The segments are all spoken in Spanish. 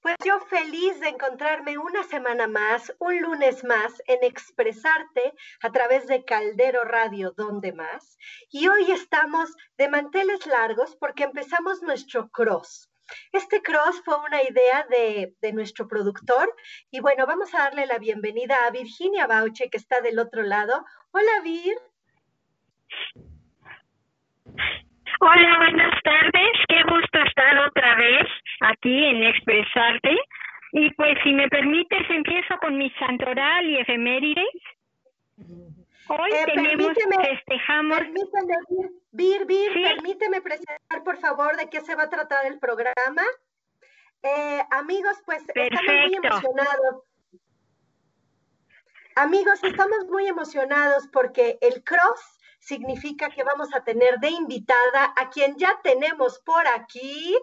Pues yo feliz de encontrarme una semana más, un lunes más, en Expresarte a través de Caldero Radio, donde más. Y hoy estamos de manteles largos porque empezamos nuestro cross. Este cross fue una idea de, de, nuestro productor y bueno, vamos a darle la bienvenida a Virginia Bauche que está del otro lado. Hola Vir. Hola, buenas tardes. Qué gusto estar otra vez aquí en Expresarte. Y pues si me permites, empiezo con mi santoral y efemérides. Hoy Eh, tenemos, festejamos, Permíteme, Vir, Vir, Vir, Sí. permíteme presentar, por favor, de qué se va a tratar el programa. Eh, amigos, pues estamos muy emocionados. Amigos, estamos muy emocionados porque el cross significa que vamos a tener de invitada a quien ya tenemos por aquí.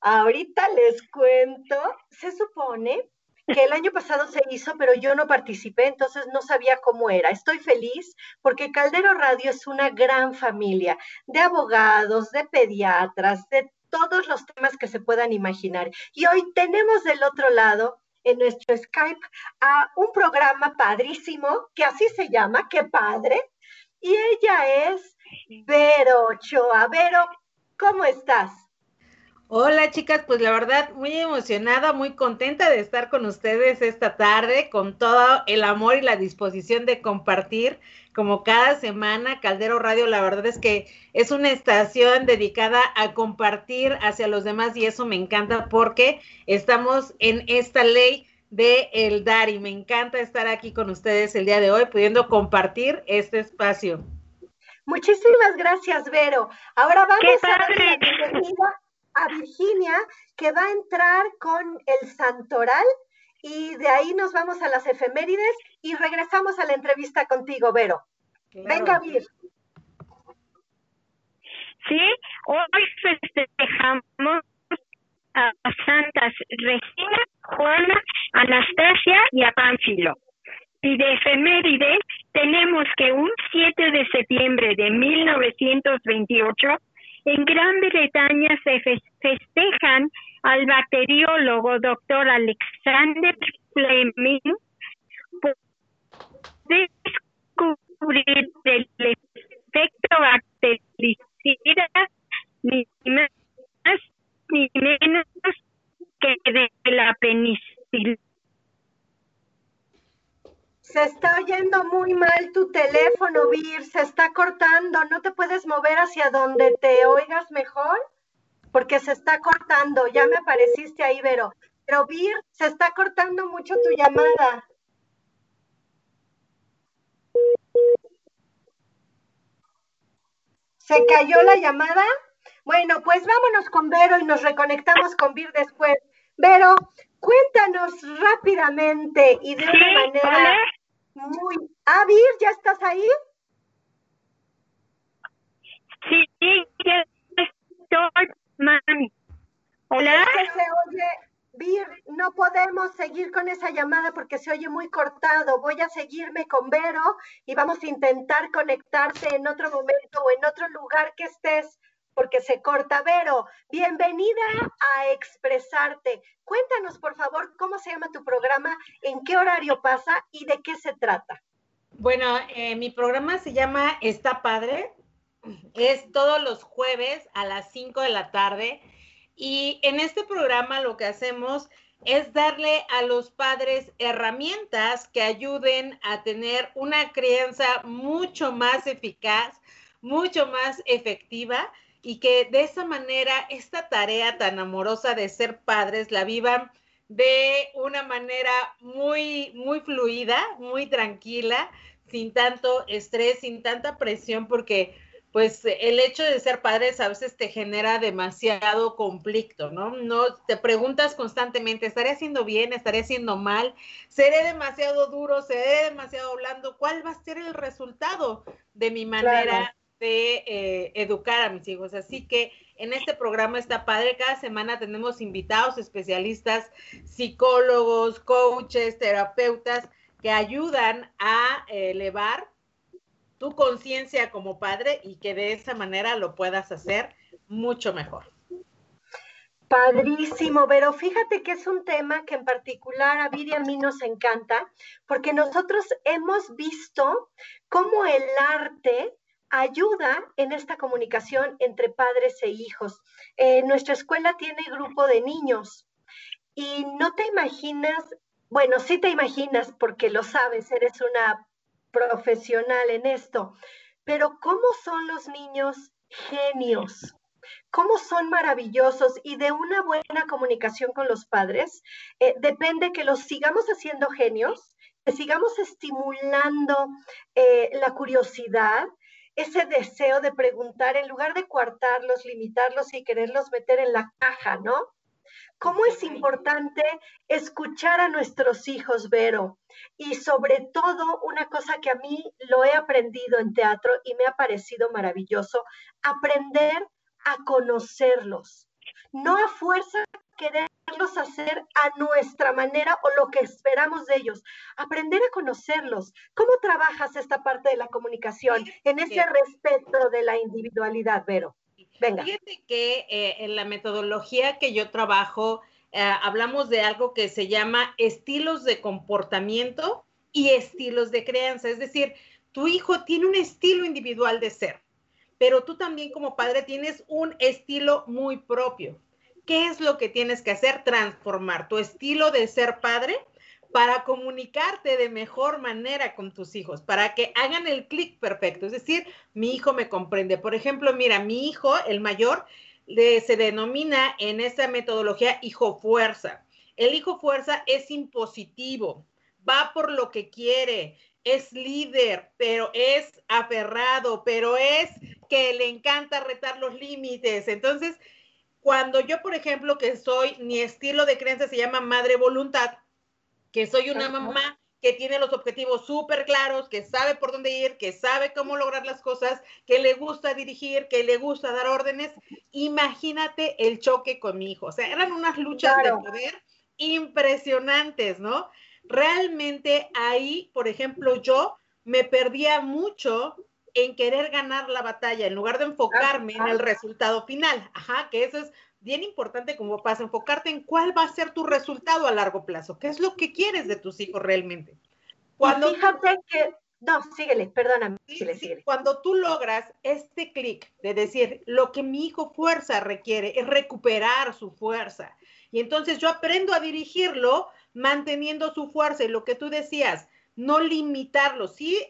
Ahorita les cuento, se supone que el año pasado se hizo, pero yo no participé, entonces no sabía cómo era. Estoy feliz porque Caldero Radio es una gran familia de abogados, de pediatras, de todos los temas que se puedan imaginar. Y hoy tenemos del otro lado en nuestro Skype a un programa padrísimo, que así se llama, qué padre. Y ella es Vero Ochoa. Vero, ¿cómo estás? Hola chicas, pues la verdad muy emocionada, muy contenta de estar con ustedes esta tarde, con todo el amor y la disposición de compartir como cada semana. Caldero Radio, la verdad es que es una estación dedicada a compartir hacia los demás y eso me encanta porque estamos en esta ley de el dar y me encanta estar aquí con ustedes el día de hoy pudiendo compartir este espacio. Muchísimas gracias, Vero. Ahora vamos ¡Qué a darle la bienvenida a Virginia, que va a entrar con el Santoral y de ahí nos vamos a las efemérides y regresamos a la entrevista contigo, Vero. Venga, Vir. ¿sí? Hoy festejamos a Santas Regina, Juana, Anastasia y a Pánfilo. Y de efemérides tenemos que un 7 de septiembre de 1928 en Gran Bretaña se fe- festejan al bacteriólogo doctor Alexander Fleming por descubrir el efecto bactericida ni más ni menos que de la Se está oyendo muy mal tu teléfono, Vir, se está cortando. ¿No te puedes mover hacia donde te oigas mejor? Porque se está cortando. Ya me apareciste ahí, Vero. Pero Vir, se está cortando mucho tu llamada. ¿Se cayó la llamada? Bueno, pues vámonos con Vero y nos reconectamos con Vir después. Vero, cuéntanos rápidamente y de una manera muy... Ah, Vir, ¿ya estás ahí? Sí, ya estoy, mami. Hola. Es que se oye, Vir, no podemos seguir con esa llamada porque se oye muy cortado. Voy a seguirme con Vero y vamos a intentar conectarte en otro momento o en otro lugar que estés porque se corta. Vero, bienvenida a Expresarte. Cuéntanos, por favor, cómo se llama tu programa, en qué horario pasa y de qué se trata. Bueno, eh, mi programa se llama Está Padre. Es todos los jueves a las 5 de la tarde. Y en este programa lo que hacemos es darle a los padres herramientas que ayuden a tener una crianza mucho más eficaz, mucho más efectiva y que de esa manera esta tarea tan amorosa de ser padres la vivan de una manera muy, muy fluida, muy tranquila, sin tanto estrés, sin tanta presión, porque pues el hecho de ser padres a veces te genera demasiado conflicto, ¿no? No te preguntas constantemente, ¿estaré haciendo bien? ¿Estaré haciendo mal? ¿Seré demasiado duro? ¿Seré demasiado blando? ¿Cuál va a ser el resultado de mi manera Claro. De eh, educar a mis hijos? Así que en este programa está padre. Cada semana tenemos invitados especialistas, psicólogos, coaches, terapeutas que ayudan a elevar tu conciencia como padre y que de esa manera lo puedas hacer mucho mejor. Padrísimo, pero fíjate que es un tema que en particular a Viri y a mí nos encanta, porque nosotros hemos visto cómo el arte ayuda en esta comunicación entre padres e hijos. Eh, nuestra escuela tiene grupo de niños y no te imaginas, bueno, sí te imaginas porque lo sabes, eres una profesional en esto, pero ¿cómo son los niños genios? cómo son maravillosos y de una buena comunicación con los padres, eh, depende que los sigamos haciendo genios, que sigamos estimulando eh, la curiosidad, ese deseo de preguntar en lugar de coartarlos, limitarlos y quererlos meter en la caja, ¿no? ¿Cómo es importante escuchar a nuestros hijos, Vero? Y sobre todo, una cosa que a mí lo he aprendido en teatro y me ha parecido maravilloso, aprender a conocerlos, no a fuerza quererlos hacer a nuestra manera o lo que esperamos de ellos, aprender a conocerlos. ¿Cómo trabajas esta parte de la comunicación en ese respeto de la individualidad, Vero? Venga. Fíjate que eh, en la metodología que yo trabajo, eh, hablamos de algo que se llama estilos de comportamiento y estilos de crianza. Es decir, tu hijo tiene un estilo individual de ser pero tú también como padre tienes un estilo muy propio. ¿Qué es lo que tienes que hacer? Transformar tu estilo de ser padre para comunicarte de mejor manera con tus hijos, para que hagan el clic perfecto. Es decir, mi hijo me comprende. Por ejemplo, mira, mi hijo, el mayor, se denomina en esta metodología hijo fuerza. El hijo fuerza es impositivo, va por lo que quiere, es líder, pero es aferrado, pero es que le encanta retar los límites. Entonces, cuando yo, por ejemplo, que soy, mi estilo de creencia se llama madre voluntad, que soy una mamá que tiene los objetivos súper claros, que sabe por dónde ir, que sabe cómo lograr las cosas, que le gusta dirigir, que le gusta dar órdenes. Imagínate el choque con mi hijo. O sea, eran unas luchas de poder impresionantes, ¿no? Realmente ahí, por ejemplo, yo me perdía mucho en querer ganar la batalla en lugar de enfocarme en el resultado final. Ajá, que eso es bien importante como pasa, enfocarte en cuál va a ser tu resultado a largo plazo, qué es lo que quieres de tus hijos realmente. Cuando fíjate que, no, síguele, perdóname. Cuando tú logras este clic de decir, lo que mi hijo fuerza requiere es recuperar su fuerza. Y entonces yo aprendo a dirigirlo manteniendo su fuerza y lo que tú decías, no limitarlo. Sí,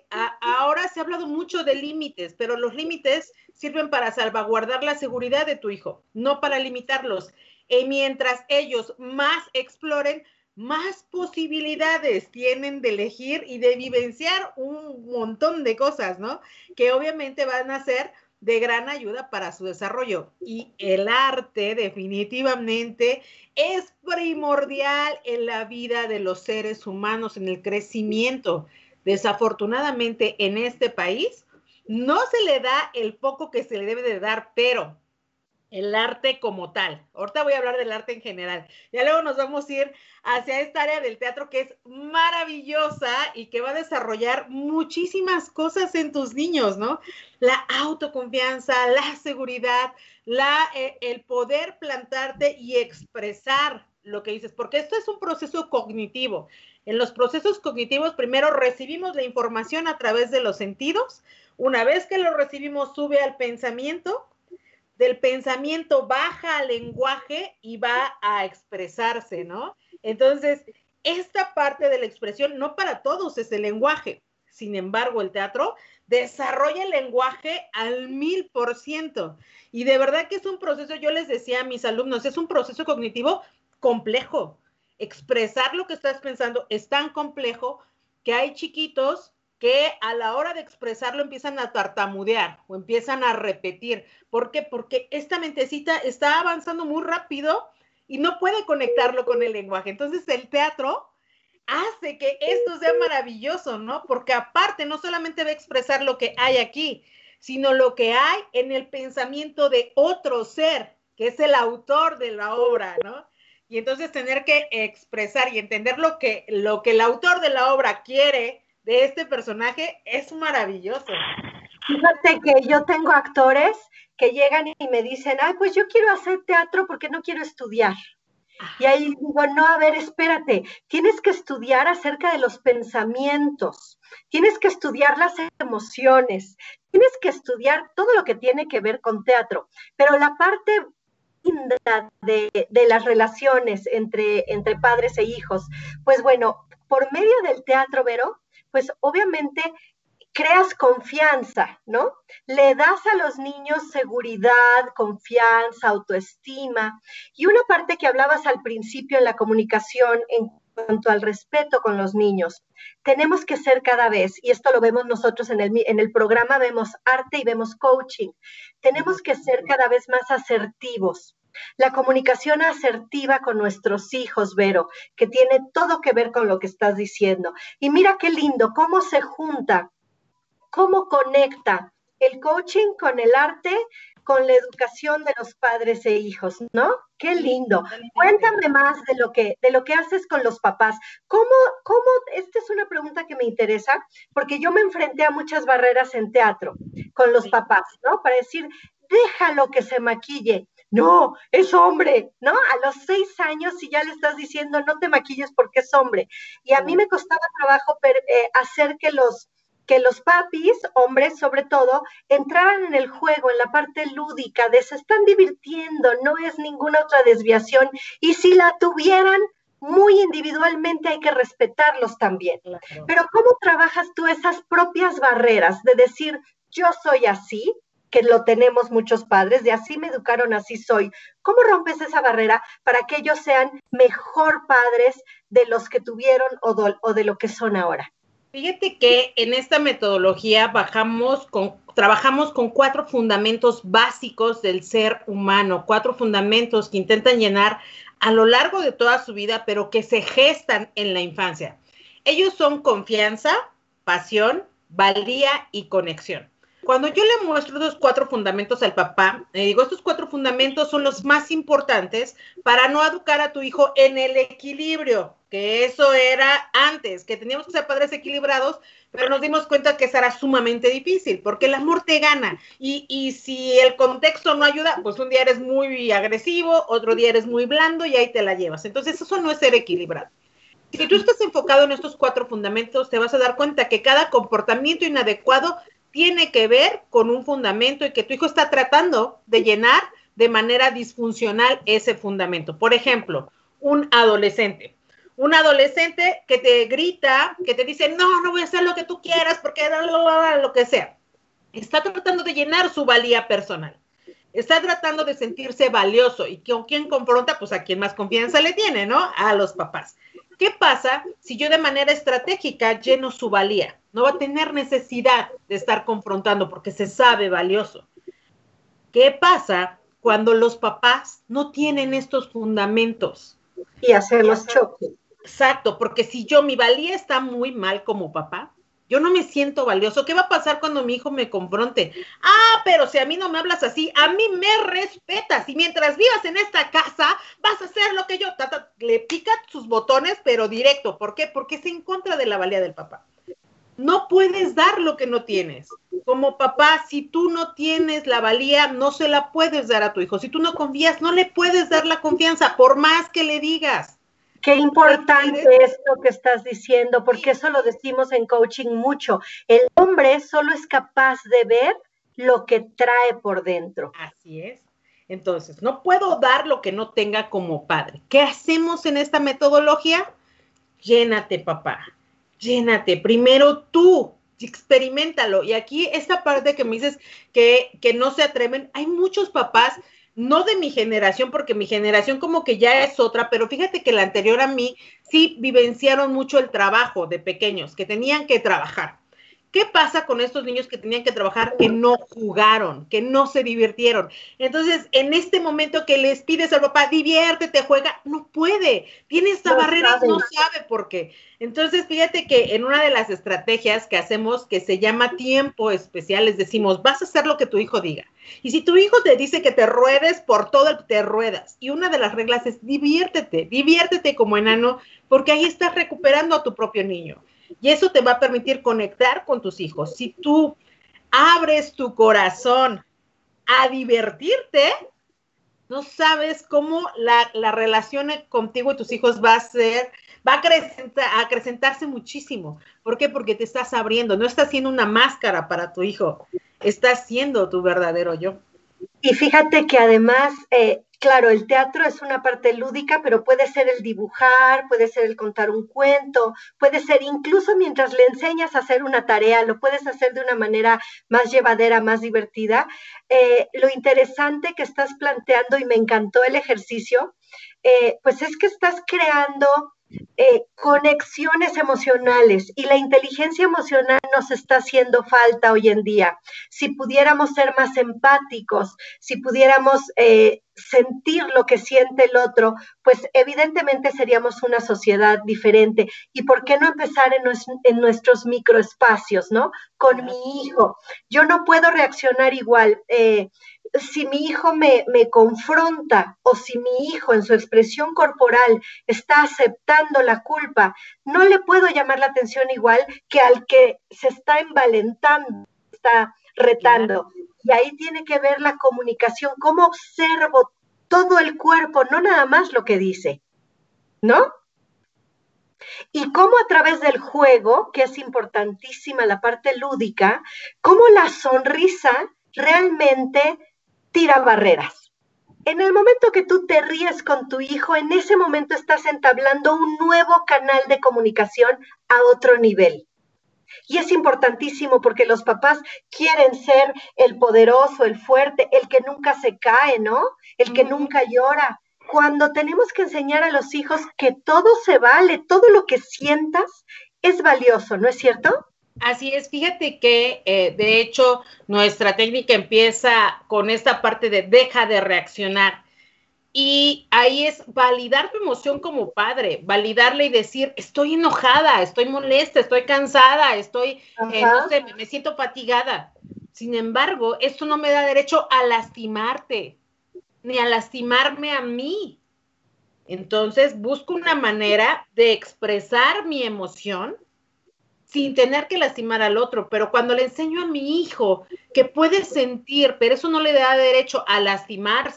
ahora se ha hablado mucho de límites, pero los límites sirven para salvaguardar la seguridad de tu hijo, no para limitarlos. Y mientras ellos más exploren, más posibilidades tienen de elegir y de vivenciar un montón de cosas, ¿no? Que obviamente van a ser de gran ayuda para su desarrollo. Y el arte definitivamente es primordial en la vida de los seres humanos, en el crecimiento. Desafortunadamente en este país no se le da el poco que se le debe de dar, pero el arte como tal. Ahorita voy a hablar del arte en general. Ya luego nos vamos a ir hacia esta área del teatro que es maravillosa y que va a desarrollar muchísimas cosas en tus niños, ¿no? La autoconfianza, la seguridad, la, eh, el poder plantarte y expresar lo que dices, porque esto es un proceso cognitivo. En los procesos cognitivos, primero recibimos la información a través de los sentidos. Una vez que lo recibimos, sube al pensamiento del pensamiento baja al lenguaje y va a expresarse, ¿no? Entonces, esta parte de la expresión no para todos es el lenguaje. Sin embargo, el teatro desarrolla el lenguaje al mil por ciento. Y de verdad que es un proceso, yo les decía a mis alumnos, es un proceso cognitivo complejo. Expresar lo que estás pensando es tan complejo que hay chiquitos que a la hora de expresarlo empiezan a tartamudear o empiezan a repetir. ¿Por qué? Porque esta mentecita está avanzando muy rápido y no puede conectarlo con el lenguaje. Entonces el teatro hace que esto sea maravilloso, ¿no? Porque aparte no solamente va a expresar lo que hay aquí, sino lo que hay en el pensamiento de otro ser, que es el autor de la obra, ¿no? Y entonces tener que expresar y entender lo que, lo que el autor de la obra quiere de este personaje es maravilloso. Fíjate que yo tengo actores que llegan y me dicen, ay, pues yo quiero hacer teatro porque no quiero estudiar. Y ahí digo, no, a ver, espérate, tienes que estudiar acerca de los pensamientos, tienes que estudiar las emociones, tienes que estudiar todo lo que tiene que ver con teatro, pero la parte de, de las relaciones entre, entre padres e hijos, pues bueno, por medio del teatro, Vero, pues obviamente creas confianza, ¿no? Le das a los niños seguridad, confianza, autoestima. Y una parte que hablabas al principio en la comunicación en cuanto al respeto con los niños. Tenemos que ser cada vez, y esto lo vemos nosotros en el, en el programa, vemos arte y vemos coaching, tenemos que ser cada vez más asertivos. La comunicación asertiva con nuestros hijos, Vero, que tiene todo que ver con lo que estás diciendo. Y mira qué lindo, cómo se junta cómo conecta el coaching con el arte, con la educación de los padres e hijos, ¿no? Qué lindo. Cuéntame más de lo que de lo que haces con los papás. ¿Cómo cómo esta es una pregunta que me interesa porque yo me enfrenté a muchas barreras en teatro con los papás, ¿no? Para decir, déjalo que se maquille. No, es hombre, ¿no? A los seis años, si ya le estás diciendo no te maquilles porque es hombre. Y a mí me costaba trabajo eh, hacer que los, que los papis, hombres sobre todo, entraran en el juego, en la parte lúdica, de se están divirtiendo, no es ninguna otra desviación, y si la tuvieran muy individualmente hay que respetarlos también. Pero ¿cómo trabajas tú esas propias barreras de decir, yo soy así, que lo tenemos muchos padres, de así me educaron, así soy. ¿Cómo rompes esa barrera para que ellos sean mejor padres de los que tuvieron o de lo que son ahora? Fíjate que en esta metodología trabajamos con cuatro fundamentos básicos del ser humano, cuatro fundamentos que intentan llenar a lo largo de toda su vida, pero que se gestan en la infancia. Ellos son confianza, pasión, valía y conexión. Cuando yo le muestro esos cuatro fundamentos al papá, le digo, estos cuatro fundamentos son los más importantes para no educar a tu hijo en el equilibrio, que eso era antes, que teníamos que ser padres equilibrados, pero nos dimos cuenta que eso era sumamente difícil, porque el amor te gana. Y, y si el contexto no ayuda, pues un día eres muy agresivo, otro día eres muy blando y ahí te la llevas. Entonces eso no es ser equilibrado. Si tú estás enfocado en estos cuatro fundamentos, te vas a dar cuenta que cada comportamiento inadecuado tiene que ver con un fundamento y que tu hijo está tratando de llenar de manera disfuncional ese fundamento. Por ejemplo, un adolescente. Un adolescente que te grita, que te dice, no, no voy a hacer lo que tú quieras porque lo que sea. Está tratando de llenar su valía personal. Está tratando de sentirse valioso. ¿Y con quién confronta? Pues a quien más confianza le tiene, ¿no? A los papás. ¿Qué pasa si yo de manera estratégica lleno su valía? No va a tener necesidad de estar confrontando porque se sabe valioso. ¿Qué pasa cuando los papás no tienen estos fundamentos? Y hacer los choques. Exacto, porque si yo mi valía está muy mal como papá, yo no me siento valioso. ¿Qué va a pasar cuando mi hijo me confronte? Ah, pero si a mí no me hablas así, a mí me respetas. Y mientras vivas en esta casa, vas a hacer lo que yo. le pica sus botones, pero directo. ¿Por qué? Porque es en contra de la valía del papá. No puedes dar lo que no tienes. Como papá, si tú no tienes la valía, no se la puedes dar a tu hijo. Si tú no confías, no le puedes dar la confianza, por más que le digas. Qué importante es lo que estás diciendo, porque eso lo decimos en coaching mucho. El hombre solo es capaz de ver lo que trae por dentro. Así es. Entonces, no puedo dar lo que no tenga como padre. ¿Qué hacemos en esta metodología? Llénate, papá. Llénate. Primero tú, experimentalo. Y aquí esta parte que me dices que, que no se atreven, hay muchos papás no de mi generación, porque mi generación como que ya es otra, pero fíjate que la anterior a mí sí vivenciaron mucho el trabajo de pequeños, que tenían que trabajar. ¿Qué pasa con estos niños que tenían que trabajar, que no jugaron, que no se divirtieron? Entonces, en este momento que les pides al papá, diviértete, juega, no puede, tiene esta barrera no sabe por qué. Entonces, fíjate que en una de las estrategias que hacemos, que se llama tiempo especial, les decimos, vas a hacer lo que tu hijo diga. Y si tu hijo te dice que te ruedes por todo el te ruedas. Y una de las reglas es diviértete, diviértete como enano, porque ahí estás recuperando a tu propio niño. Y eso te va a permitir conectar con tus hijos. Si tú abres tu corazón a divertirte, no sabes cómo la, la relación contigo y tus hijos va a ser, va a, acrecentarse muchísimo. ¿Por qué? Porque te estás abriendo, no estás siendo una máscara para tu hijo, estás siendo tu verdadero yo. Y fíjate que además, eh, claro, el teatro es una parte lúdica, pero puede ser el dibujar, puede ser el contar un cuento, puede ser incluso mientras le enseñas a hacer una tarea, lo puedes hacer de una manera más llevadera, más divertida. Eh, lo interesante que estás planteando, y me encantó el ejercicio, eh, pues es que estás creando eh, conexiones emocionales y la inteligencia emocional nos está haciendo falta hoy en día. Si pudiéramos ser más empáticos, si pudiéramos eh, sentir lo que siente el otro, pues evidentemente seríamos una sociedad diferente. ¿Y por qué no empezar en, en nuestros microespacios, ¿no? Con mi hijo. Yo no puedo reaccionar igual. Eh, si mi hijo me, confronta o si mi hijo en su expresión corporal está aceptando la culpa, no le puedo llamar la atención igual que al que se está envalentando, está retando. Y ahí tiene que ver la comunicación, cómo observo todo el cuerpo, no nada más lo que dice, ¿no? Y cómo a través del juego, que es importantísima la parte lúdica, cómo la sonrisa realmente tira barreras. En el momento que tú te ríes con tu hijo, en ese momento estás entablando un nuevo canal de comunicación a otro nivel. Y es importantísimo porque los papás quieren ser el poderoso, el fuerte, el que nunca se cae, ¿no? El que nunca llora. Cuando tenemos que enseñar a los hijos que todo se vale, todo lo que sientas es valioso, ¿no es cierto? Así es, fíjate que eh, de hecho nuestra técnica empieza con esta parte de deja de reaccionar. Y ahí es validar tu emoción como padre, validarle y decir, estoy enojada, estoy molesta, estoy cansada, estoy, eh, no sé, me, me siento fatigada. Sin embargo, esto no me da derecho a lastimarte, ni a lastimarme a mí. Entonces, busco una manera de expresar mi emoción sin tener que lastimar al otro, pero cuando le enseño a mi hijo que puede sentir, pero eso no le da derecho a lastimarse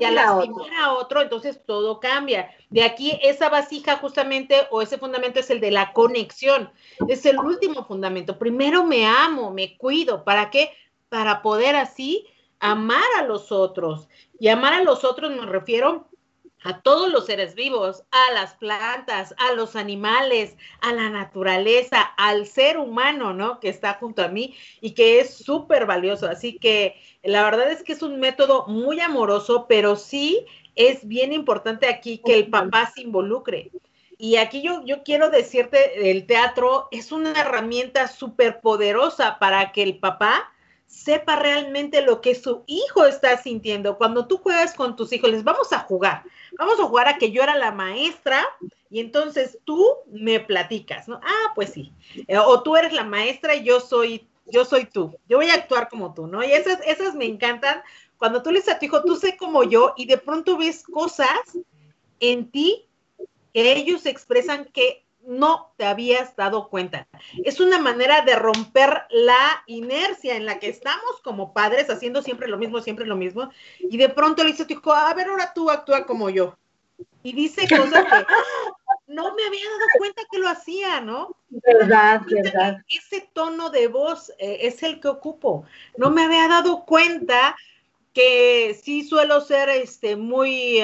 y a lastimar a otro, entonces todo cambia. De aquí esa vasija justamente o ese fundamento es el de la conexión, es el último fundamento. Primero me amo, me cuido, ¿para qué? Para poder así amar a los otros. Y amar a los otros me refiero a todos los seres vivos, a las plantas, a los animales, a la naturaleza, al ser humano, ¿no? Que está junto a mí y que es súper valioso. Así que la verdad es que es un método muy amoroso, pero sí es bien importante aquí que el papá se involucre. Y aquí yo, yo quiero decirte, el teatro es una herramienta súper poderosa para que el papá sepa realmente lo que su hijo está sintiendo. Cuando tú juegas con tus hijos, les vamos a jugar, vamos a jugar a que yo era la maestra y entonces tú me platicas, ¿no? Ah, pues sí. Eh, o tú eres la maestra y yo soy, yo soy tú. Yo voy a actuar como tú, ¿no? Y esas, esas me encantan. Cuando tú le dices a tu hijo, tú sé como yo y de pronto ves cosas en ti que ellos expresan que no te habías dado cuenta. Es una manera de romper la inercia en la que estamos como padres, haciendo siempre lo mismo, siempre lo mismo, y de pronto le dice a tu hijo, a ver, ahora tú actúa como yo. Y dice cosas que no me había dado cuenta que lo hacía, ¿no? Verdad, verdad. Ese tono de voz eh, es el que ocupo. No me había dado cuenta que sí suelo ser este, muy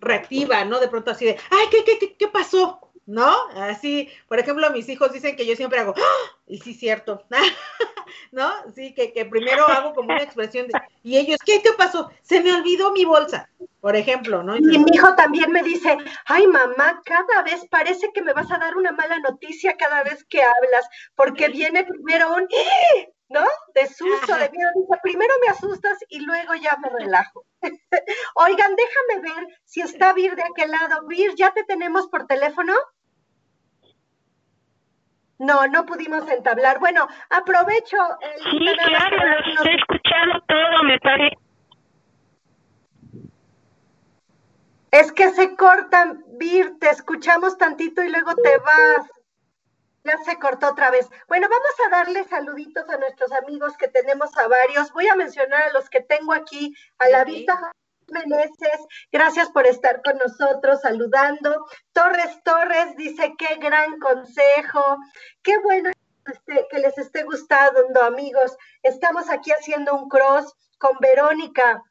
reactiva, ¿no? De pronto así de, ay, ¿qué, qué, qué, qué pasó? ¿No? Así, por ejemplo, mis hijos dicen que yo siempre hago, ¡Ah! y sí, cierto, ¿no? Sí, que, primero hago como una expresión de, y ellos, ¿qué, qué pasó? Se me olvidó mi bolsa, por ejemplo, ¿no? Y mi hijo también me dice, ay, mamá, cada vez parece que me vas a dar una mala noticia cada vez que hablas, porque viene primero un, ¿no? De susto, de miedo. Dice, primero me asustas y luego ya me relajo. Oigan, déjame ver si está Vir de aquel lado. Vir, ¿ya te tenemos por teléfono? No, no pudimos entablar. Bueno, aprovecho. El sí, claro, los he escuchado todo, me parece. Es que se cortan, Vir, te escuchamos tantito y luego te vas. Ya se cortó otra vez. Bueno, vamos a darle saluditos a nuestros amigos que tenemos a varios. Voy a mencionar a los que tengo aquí a la vista. Meneses, gracias por estar con nosotros saludando. Torres Torres dice, qué gran consejo, qué bueno este, que les esté gustando, amigos. Estamos aquí haciendo un cross con Verónica.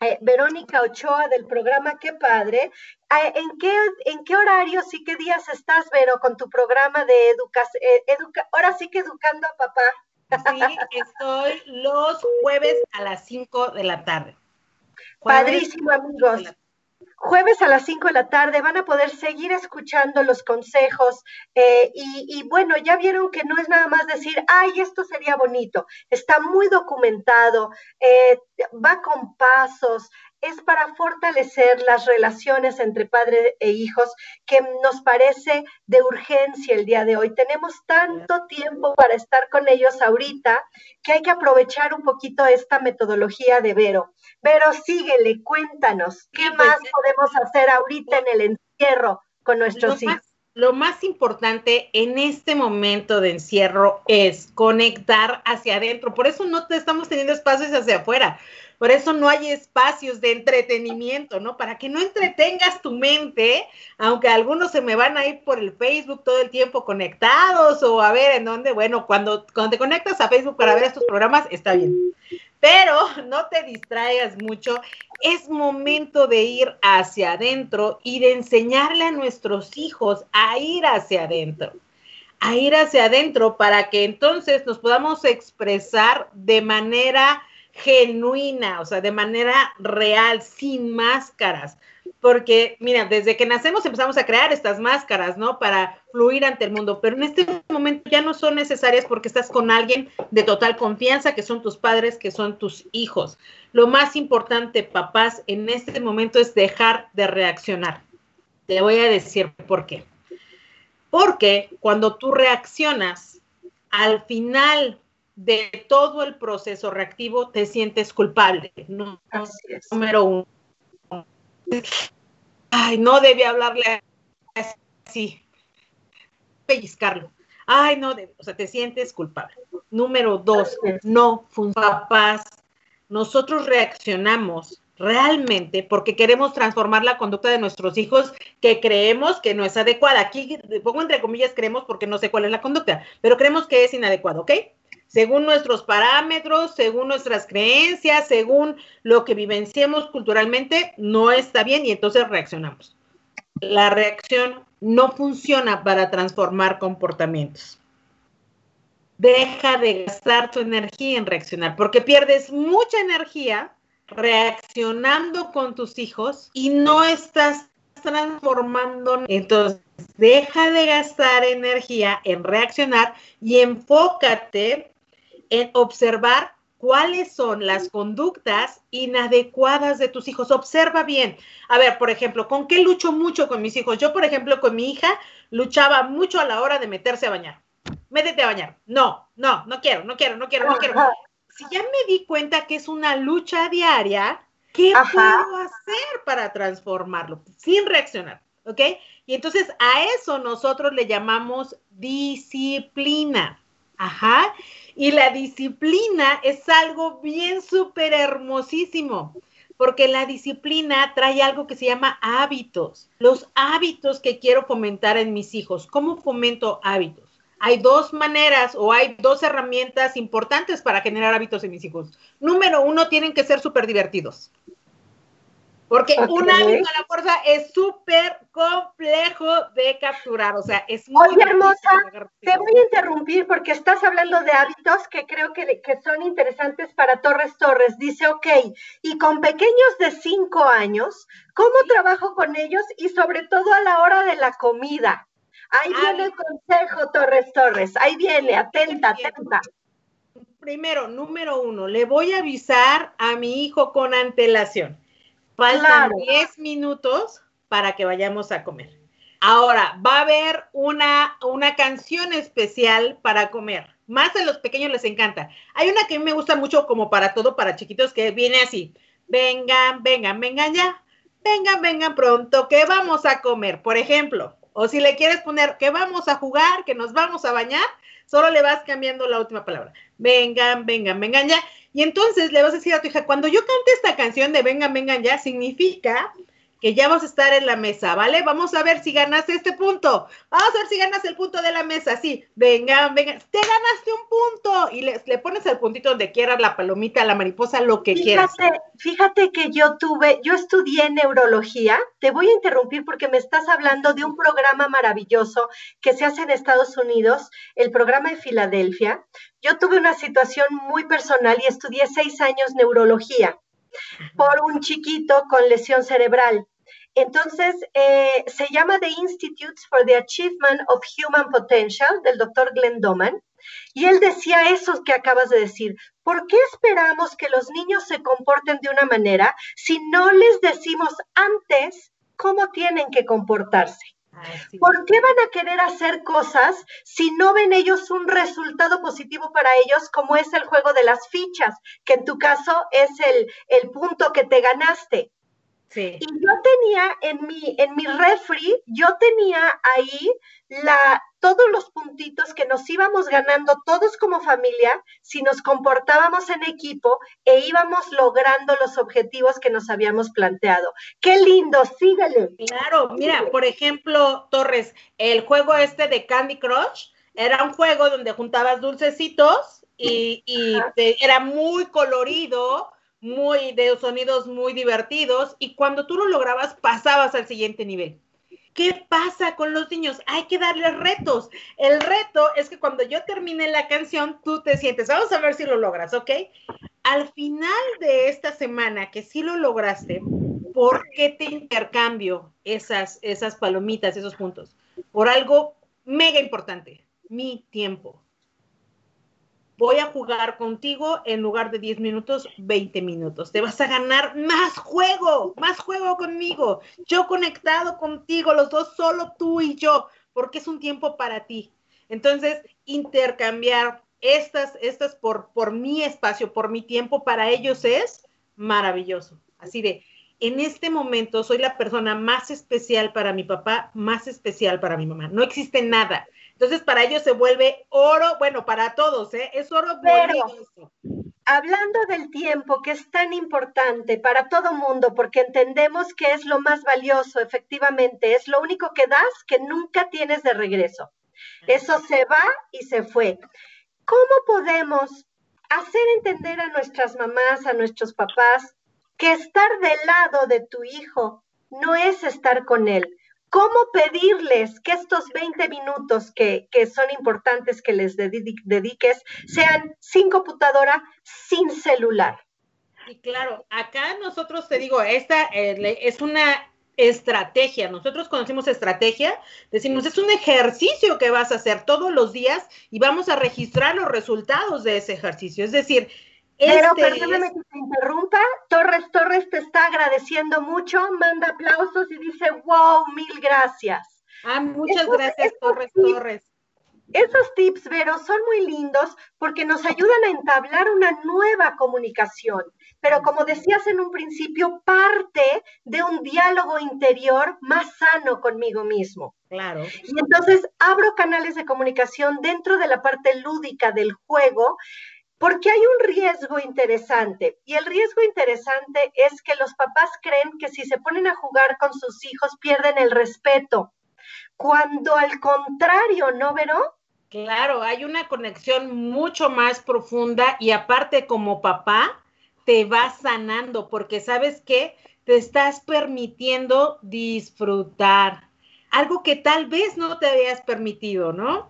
Eh, Verónica Ochoa del programa Qué Padre. Eh, ¿En qué, ¿En qué horarios y qué días estás, Vero, con tu programa de educación? Eh, ahora sí que educando a papá. Sí, estoy los jueves a las 5 de la tarde. Padrísimo, amigos. Jueves a las 5 de la tarde van a poder seguir escuchando los consejos eh, y, bueno, ya vieron que no es nada más decir, ay, esto sería bonito, está muy documentado, eh, va con pasos, es para fortalecer las relaciones entre padre e hijos que nos parece de urgencia el día de hoy. Tenemos tanto tiempo para estar con ellos ahorita que hay que aprovechar un poquito esta metodología de Vero. Vero, síguele, cuéntanos, ¿qué pues, más podemos hacer ahorita en el encierro con nuestros hijos? lo más importante en este momento de encierro es conectar hacia adentro. Por eso no te estamos teniendo espacios hacia afuera. Por eso no hay espacios de entretenimiento, ¿no? Para que no entretengas tu mente, aunque algunos se me van a ir por el Facebook todo el tiempo conectados o a ver en dónde, bueno, cuando, cuando te conectas a Facebook para ver estos programas, está bien. Pero no te distraigas mucho, es momento de ir hacia adentro y de enseñarle a nuestros hijos a ir hacia adentro a ir hacia adentro para que entonces nos podamos expresar de manera genuina, o sea, de manera real, sin máscaras. Porque, mira, desde que nacemos empezamos a crear estas máscaras, ¿no? Para fluir ante el mundo, pero en este momento ya no son necesarias porque estás con alguien de total confianza, que son tus padres, que son tus hijos. Lo más importante, papás, en este momento es dejar de reaccionar. Te voy a decir por qué. Porque cuando tú reaccionas, al final de todo el proceso reactivo te sientes culpable. No, número uno. Ay, no debe hablarle así. Pellizcarlo. Ay, no debe, o sea, te sientes culpable. Número dos, no papás. Nosotros reaccionamos realmente porque queremos transformar la conducta de nuestros hijos que creemos que no es adecuada. Aquí pongo entre comillas creemos porque no sé cuál es la conducta, pero creemos que es inadecuado, ¿ok? Según nuestros parámetros, según nuestras creencias, según lo que vivenciemos culturalmente, no está bien y entonces reaccionamos. La reacción no funciona para transformar comportamientos. Deja de gastar tu energía en reaccionar, porque pierdes mucha energía reaccionando con tus hijos y no estás transformando. Entonces, deja de gastar energía en reaccionar y enfócate en observar cuáles son las conductas inadecuadas de tus hijos. Observa bien. A ver, por ejemplo, ¿con qué lucho mucho con mis hijos? Yo, por ejemplo, con mi hija luchaba mucho a la hora de meterse a bañar. Métete a bañar. No, no, no quiero, no quiero, no quiero, no quiero. Si ya me di cuenta que es una lucha diaria, ¿qué puedo hacer para transformarlo? Sin reaccionar, ¿ok? Y entonces a eso nosotros le llamamos disciplina. Ajá. Y la disciplina es algo bien súper hermosísimo, porque la disciplina trae algo que se llama hábitos. Los hábitos que quiero fomentar en mis hijos. ¿Cómo fomento hábitos? Hay dos maneras o hay dos herramientas importantes para generar hábitos en mis hijos. Número uno, tienen que ser súper divertidos. Porque un hábito a la fuerza es súper complejo de capturar, o sea, es muy... Oye, hermosa, te voy a interrumpir porque estás hablando de hábitos que creo que, que son interesantes para Torres Torres. Dice, ok, y con pequeños de cinco años, ¿cómo trabajo con ellos y sobre todo a la hora de la comida? Ahí viene el consejo, Torres Torres, ahí viene, atenta, atenta. Primero, número uno, le voy a avisar a mi hijo con antelación Faltan 10 minutos para que vayamos a comer. Ahora, va a haber una, una canción especial para comer. Más a los pequeños les encanta. Hay una que a mí me gusta mucho como para todo, para chiquitos, que viene así. Vengan, vengan, vengan ya. Vengan, vengan pronto, que vamos a comer. Por ejemplo, O si le quieres poner que vamos a jugar, que nos vamos a bañar, solo le vas cambiando la última palabra. Vengan, vengan, vengan ya. Y entonces le vas a decir a tu hija, cuando yo cante esta canción de vengan, vengan ya, significa que ya vamos a estar en la mesa, ¿vale? Vamos a ver si ganas este punto. Vamos a ver si ganas el punto de la mesa. Sí, venga, venga. Te ganaste un punto. Y le, le pones el puntito donde quieras, la palomita, la mariposa, lo que quieras. Fíjate que yo tuve, yo estudié neurología. Te voy a interrumpir porque me estás hablando de un programa maravilloso que se hace en Estados Unidos, el programa de Filadelfia. Yo tuve una situación muy personal y estudié seis años neurología por un chiquito con lesión cerebral. Entonces, eh, se llama The Institutes for the Achievement of Human Potential del doctor Glenn Doman. Y él decía eso que acabas de decir. ¿Por qué esperamos que los niños se comporten de una manera si no les decimos antes cómo tienen que comportarse? ¿Por qué van a querer hacer cosas si no ven ellos un resultado positivo para ellos, como es el juego de las fichas, que en tu caso es el, el punto que te ganaste? Sí. Y yo tenía en mi, en mi refri, yo tenía ahí la, todos los puntitos que nos íbamos ganando todos como familia si nos comportábamos en equipo e íbamos logrando los objetivos que nos habíamos planteado. Qué lindo, síguele. Claro, mira, por ejemplo, Torres, el juego este de Candy Crush era un juego donde juntabas dulcecitos y, y era muy colorido muy de sonidos muy divertidos y cuando tú lo lograbas pasabas al siguiente nivel. ¿Qué pasa con los niños? Hay que darles retos. El reto es que cuando yo termine la canción, tú te sientes, vamos a ver si lo logras, ¿ok? Al final de esta semana, que sí lo lograste, ¿por qué te intercambio esas, esas palomitas, esos puntos? Por algo mega importante, mi tiempo voy a jugar contigo en lugar de 10 minutos, 20 minutos. Te vas a ganar más juego, más juego conmigo. Yo conectado contigo, los dos, solo tú y yo, porque es un tiempo para ti. Entonces, intercambiar estas, estas por, por mi espacio, por mi tiempo, para ellos es maravilloso. Así de, en este momento soy la persona más especial para mi papá, más especial para mi mamá. No existe nada. Entonces, para ellos se vuelve oro, bueno, para todos, ¿eh? Es oro Pero, Hablando del tiempo, que es tan importante para todo mundo, porque entendemos que es lo más valioso, efectivamente, es lo único que das que nunca tienes de regreso. Eso se va y se fue. ¿Cómo podemos hacer entender a nuestras mamás, a nuestros papás, que estar del lado de tu hijo no es estar con él? ¿Cómo pedirles que estos 20 minutos que, son importantes que les dediques sean sin computadora, sin celular? Y claro, acá nosotros te digo, esta eh, es una estrategia. Nosotros conocemos estrategia, decimos, es un ejercicio que vas a hacer todos los días y vamos a registrar los resultados de ese ejercicio. Es decir, pero este perdóname que te interrumpa, Torres Torres te está agradeciendo mucho, manda aplausos y dice, wow, mil gracias. Ah, muchas gracias, Torres Torres. Esos tips, Vero, son muy lindos porque nos ayudan a entablar una nueva comunicación, pero como decías en un principio, parte de un diálogo interior más sano conmigo mismo. Claro. Y entonces abro canales de comunicación dentro de la parte lúdica del juego porque hay un riesgo interesante y el riesgo interesante es que los papás creen que si se ponen a jugar con sus hijos pierden el respeto, cuando al contrario, ¿no, Vero? Claro, hay una conexión mucho más profunda y aparte como papá te vas sanando porque sabes que te estás permitiendo disfrutar, algo que tal vez no te habías permitido, ¿no?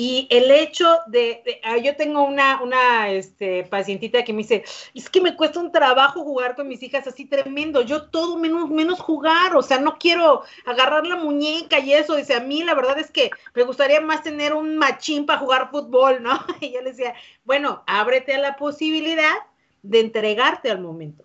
Y el hecho de, ah, yo tengo una, una este, pacientita que me dice, es que me cuesta un trabajo jugar con mis hijas así tremendo, yo todo menos, menos jugar, o sea, no quiero agarrar la muñeca y eso, dice, a mí la verdad es que me gustaría más tener un machín para jugar fútbol, ¿no? Y yo le decía, bueno, ábrete a la posibilidad de entregarte al momento.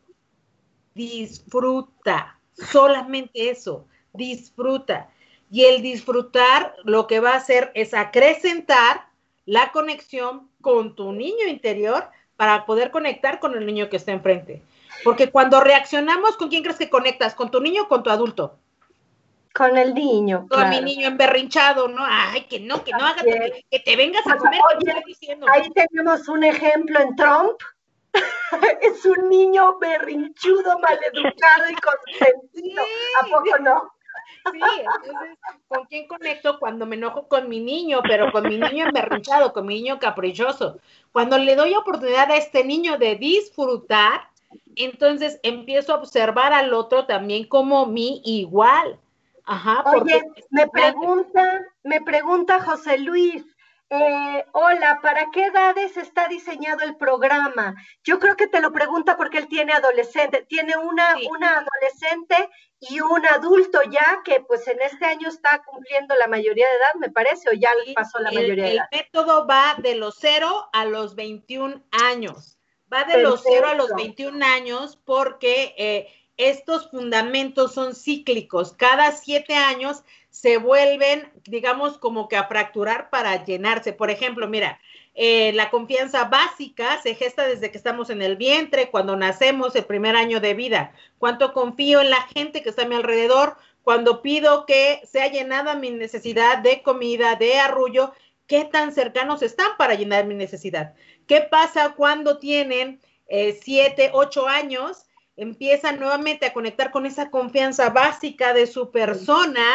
Disfruta, solamente eso, disfruta. Y el disfrutar lo que va a hacer es acrecentar la conexión con tu niño interior para poder conectar con el niño que está enfrente. Porque cuando reaccionamos, ¿con quién crees que conectas? ¿Con tu niño o con tu adulto? Con el niño. Con mi niño emberrinchado, ¿no? Ay, que no, que no hagas, que, te vengas a comer, diciendo. Ahí tenemos un ejemplo en Trump. es un niño berrinchudo, maleducado y consentido. ¿A poco no? Sí, entonces, ¿con quién conecto cuando me enojo con mi niño? Pero con mi niño emberrinchado, con mi niño caprichoso. Cuando le doy oportunidad a este niño de disfrutar, entonces empiezo a observar al otro también como mi igual. Ajá. Oye, me pregunta, me pregunta José Luis, eh, hola, ¿para qué edades está diseñado el programa? Yo creo que te lo pregunta porque él tiene adolescente, tiene una, una adolescente y un adulto ya que pues en este año está cumpliendo la mayoría de edad, me parece, o ya pasó la mayoría de edad. El método va de los 0 a los 21 años, va de los 0 a los 21 años porque... Eh, estos fundamentos son cíclicos. Cada siete años se vuelven, digamos, como que a fracturar para llenarse. Por ejemplo, mira, eh, la confianza básica se gesta desde que estamos en el vientre, cuando nacemos, el primer año de vida. Cuánto confío en la gente que está a mi alrededor, cuando pido que sea llenada mi necesidad de comida, de arrullo, qué tan cercanos están para llenar mi necesidad. ¿Qué pasa cuando tienen eh, siete, ocho años? Empiezan nuevamente a conectar con esa confianza básica de su persona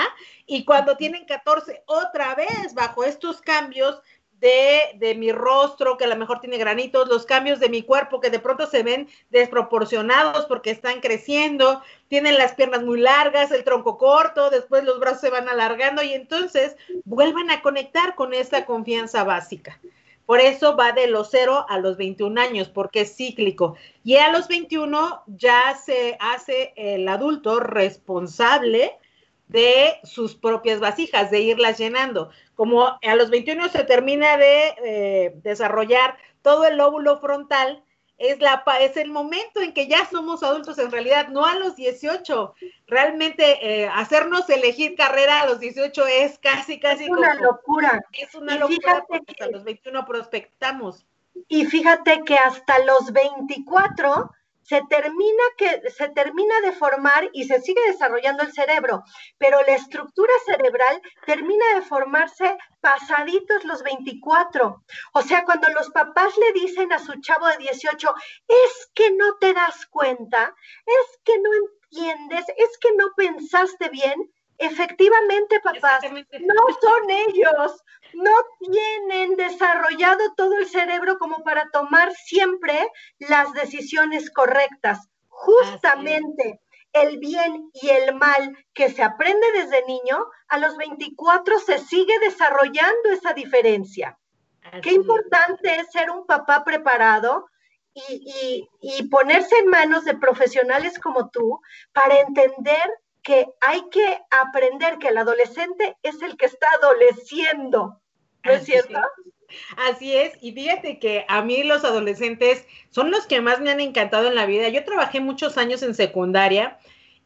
y cuando tienen 14, otra vez bajo estos cambios de, de, mi rostro, que a lo mejor tiene granitos, los cambios de mi cuerpo que de pronto se ven desproporcionados porque están creciendo, tienen las piernas muy largas, el tronco corto, después los brazos se van alargando y entonces vuelvan a conectar con esa confianza básica. Por eso va de los 0 a los 21 años, porque es cíclico. Y a los 21 ya se hace el adulto responsable de sus propias vasijas, de irlas llenando. Como a los 21 se termina de eh, desarrollar todo el lóbulo frontal, es, la, es el momento en que ya somos adultos en realidad, no a los 18. Realmente eh, hacernos elegir carrera a los 18 es casi, casi es una locura. Es una locura porque hasta los 21 prospectamos. Y fíjate que hasta los 24 se termina, que, se termina de formar y se sigue desarrollando el cerebro, pero la estructura cerebral termina de formarse pasaditos los 24. O sea, cuando los papás le dicen a su chavo de 18, es que no te das cuenta, es que no entiendes, es que no pensaste bien, Efectivamente, papás, no son ellos, no tienen desarrollado todo el cerebro como para tomar siempre las decisiones correctas. Justamente el bien y el mal que se aprende desde niño, a los 24 se sigue desarrollando esa diferencia. Qué importante es ser un papá preparado y, y ponerse en manos de profesionales como tú para entender que hay que aprender que el adolescente es el que está adoleciendo, ¿no es cierto? Así es, y fíjate que a mí los adolescentes son los que más me han encantado en la vida. Yo trabajé muchos años en secundaria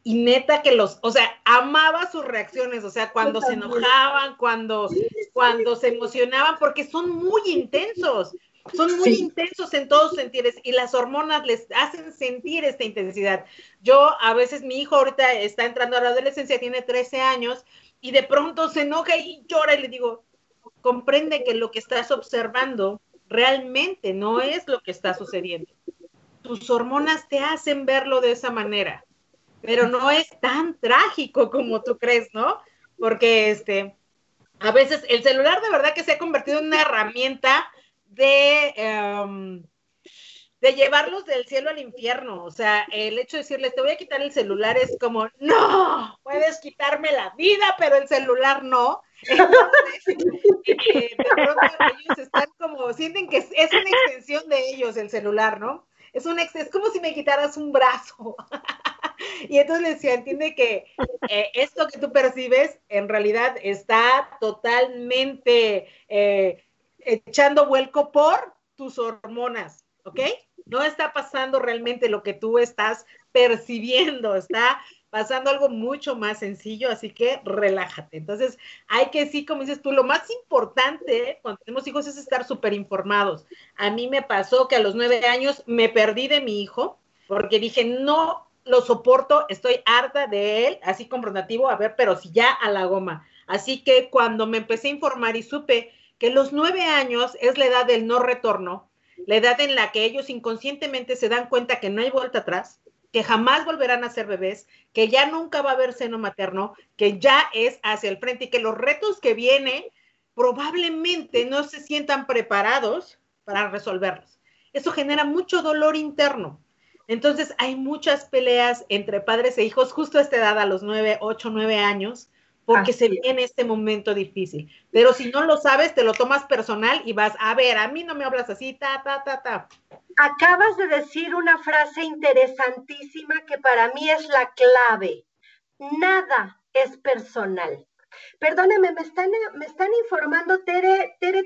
y neta que los, o sea, amaba sus reacciones, o sea, cuando se enojaban, cuando, cuando se emocionaban, porque son muy intensos. Son muy intensos en todos sentidos y las hormonas les hacen sentir esta intensidad. Yo a veces mi hijo ahorita está entrando a la adolescencia, tiene 13 años y de pronto se enoja y llora y le digo, comprende que lo que estás observando realmente no es lo que está sucediendo. Tus hormonas te hacen verlo de esa manera, pero no es tan trágico como tú crees, ¿no? Porque este, a veces el celular de verdad que se ha convertido en una herramienta de, em, de llevarlos del cielo al infierno. O sea, el hecho de decirles, te voy a quitar el celular es como, no, puedes quitarme la vida, pero el celular no. Entonces, eh, de pronto ellos están como, sienten que es, una extensión de ellos el celular, ¿no? Es, un es como si me quitaras un brazo. y entonces les decía, entiende que eh, esto que tú percibes en realidad está totalmente eh, echando vuelco por tus hormonas, ¿ok? No está pasando realmente lo que tú estás percibiendo, está pasando algo mucho más sencillo, así que relájate. Entonces, hay que sí, como dices tú, lo más importante cuando tenemos hijos es estar súper informados. A mí me pasó que a los nueve años me perdí de mi hijo porque dije, no lo soporto, estoy harta de él, así confrontativo, a ver, pero si ya a la goma. Así que cuando me empecé a informar y supe que los nueve años es la edad del no retorno, la edad en la que ellos inconscientemente se dan cuenta que no hay vuelta atrás, que jamás volverán a ser bebés, que ya nunca va a haber seno materno, que ya es hacia el frente y que los retos que vienen probablemente no se sientan preparados para resolverlos. Eso genera mucho dolor interno. Entonces hay muchas peleas entre padres e hijos justo a esta edad, a los nueve, ocho, nueve años, porque se viene este momento difícil. Pero si no lo sabes, te lo tomas personal y vas, a ver, a mí no me hablas así, ta, ta, ta, ta. Acabas de decir una frase interesantísima que para mí es la clave. Nada es personal. Perdóneme, me están, me están informando, Tere, Tere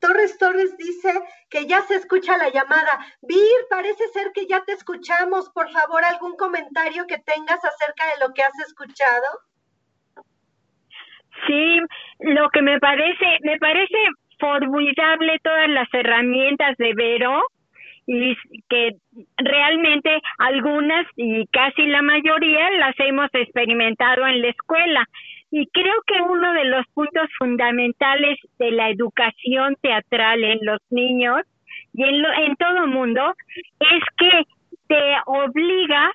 Torres Torres dice que ya se escucha la llamada. Vir, parece ser que ya te escuchamos. Por favor, algún comentario que tengas acerca de lo que has escuchado. Sí, lo que me parece, me parece formidable todas las herramientas de Vero y que realmente algunas y casi la mayoría las hemos experimentado en la escuela. Y creo que uno de los puntos fundamentales de la educación teatral en los niños y en, en todo mundo es que te obliga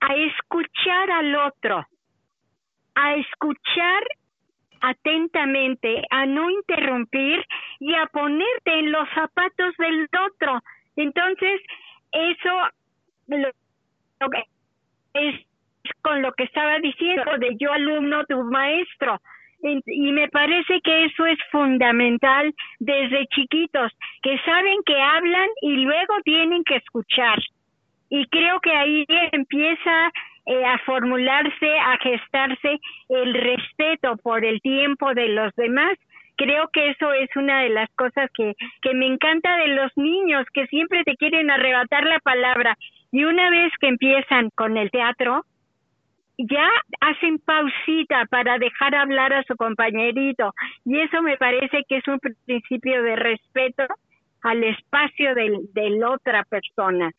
a escuchar al otro, a escuchar atentamente, a no interrumpir y a ponerte en los zapatos del otro. Entonces, eso lo, es con lo que estaba diciendo de yo alumno, tu maestro. Y me parece que eso es fundamental desde chiquitos, que saben que hablan y luego tienen que escuchar. Y creo que ahí empieza eh, a formularse, a gestarse el respeto por el tiempo de los demás. Creo que eso es una de las cosas que, que me encanta de los niños, que siempre te quieren arrebatar la palabra. Y una vez que empiezan con el teatro, ya hacen pausita para dejar hablar a su compañerito. Y eso me parece que es un principio de respeto al espacio del, de la otra persona.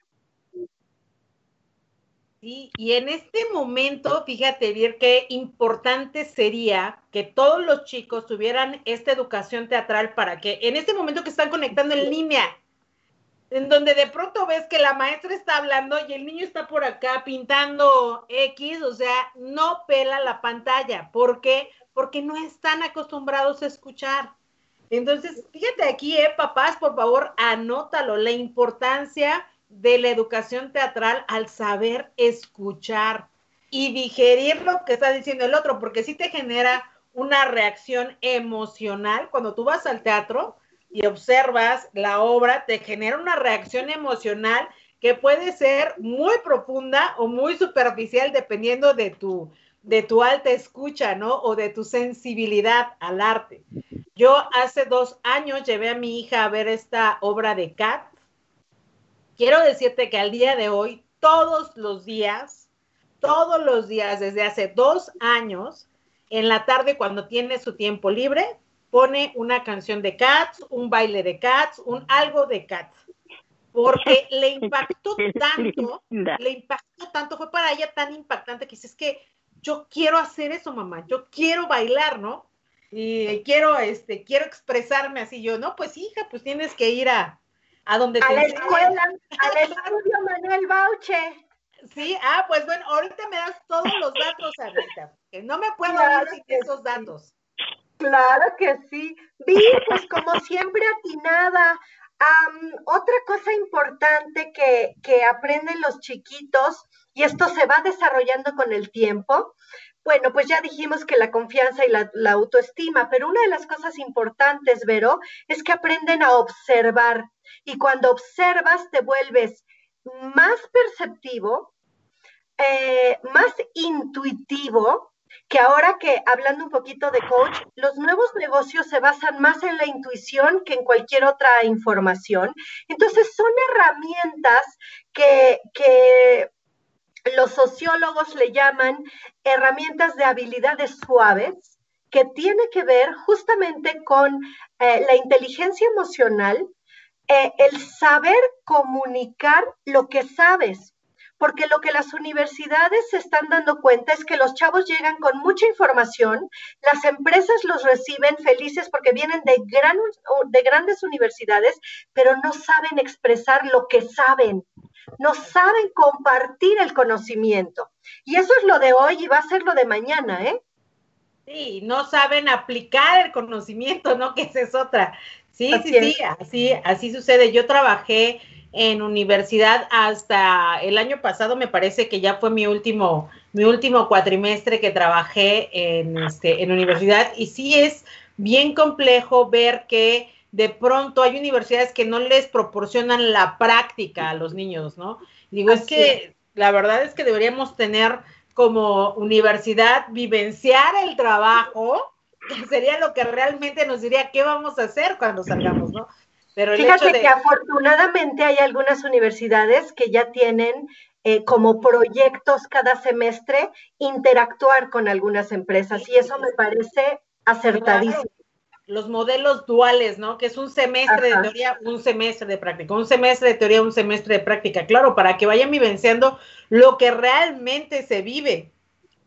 Sí, y en este momento, fíjate bien qué importante sería que todos los chicos tuvieran esta educación teatral para que en este momento que están conectando en línea, en donde de pronto ves que la maestra está hablando y el niño está por acá pintando X, o sea, no pela la pantalla. ¿Por qué? Porque no están acostumbrados a escuchar. Entonces, fíjate aquí, eh, papás, por favor, anótalo, la importancia de la educación teatral al saber escuchar y digerir lo que está diciendo el otro, porque si te genera una reacción emocional cuando tú vas al teatro y observas la obra, te genera una reacción emocional que puede ser muy profunda o muy superficial dependiendo de tu, de tu alta escucha, ¿no? O de tu sensibilidad al arte. Yo hace dos años llevé a mi hija a ver esta obra de Cat. Quiero decirte que al día de hoy, todos los días, todos los días, desde hace dos años, en la tarde cuando tiene su tiempo libre, pone una canción de Cats, un baile de Cats, un algo de Cats. Porque le impactó tanto, le impactó tanto, fue para ella tan impactante que dice, es que yo quiero hacer eso, mamá, yo quiero bailar, ¿no? Y quiero, este, quiero expresarme así, yo, no, pues hija, pues tienes que ir a, a donde a la escuela, al estudio Manuel Bauche. Sí, ah, pues bueno, ahorita me das todos los datos, ahorita, que no me puedo dar sin esos datos. Claro que sí. Vi, pues como siempre atinada. otra cosa importante que, que aprenden los chiquitos, y esto se va desarrollando con el tiempo, bueno, pues ya dijimos que la confianza y la, la, autoestima, pero una de las cosas importantes, Vero, es que aprenden a observar. Y cuando observas, te vuelves más perceptivo, eh, más intuitivo que ahora que hablando un poquito de coach, los nuevos negocios se basan más en la intuición que en cualquier otra información. Entonces son herramientas que, que los sociólogos le llaman herramientas de habilidades suaves, que tiene que ver justamente con eh, la inteligencia emocional, eh, el saber comunicar lo que sabes, porque lo que las universidades se están dando cuenta es que los chavos llegan con mucha información, las empresas los reciben felices porque vienen de, gran, de grandes universidades, pero no saben expresar lo que saben, no saben compartir el conocimiento. Y eso es lo de hoy y va a ser lo de mañana, ¿eh? Sí, no saben aplicar el conocimiento, ¿no? Que esa es otra. Sí, sí, sí, así, así sucede. Yo trabajé en universidad hasta el año pasado, me parece que ya fue mi último, mi último cuatrimestre que trabajé en, este, en universidad y sí es bien complejo ver que de pronto hay universidades que no les proporcionan la práctica a los niños, ¿no? Digo, es que la verdad es que deberíamos tener como universidad vivenciar el trabajo, sería lo que realmente nos diría qué vamos a hacer cuando salgamos, ¿no? Pero Fíjate que afortunadamente hay algunas universidades que ya tienen eh, como proyectos cada semestre interactuar con algunas empresas y eso me parece acertadísimo. Los modelos duales, ¿no? Que es un semestre de teoría, un semestre de práctica, un semestre de teoría, un semestre de práctica, claro, para que vayan vivenciando lo que realmente se vive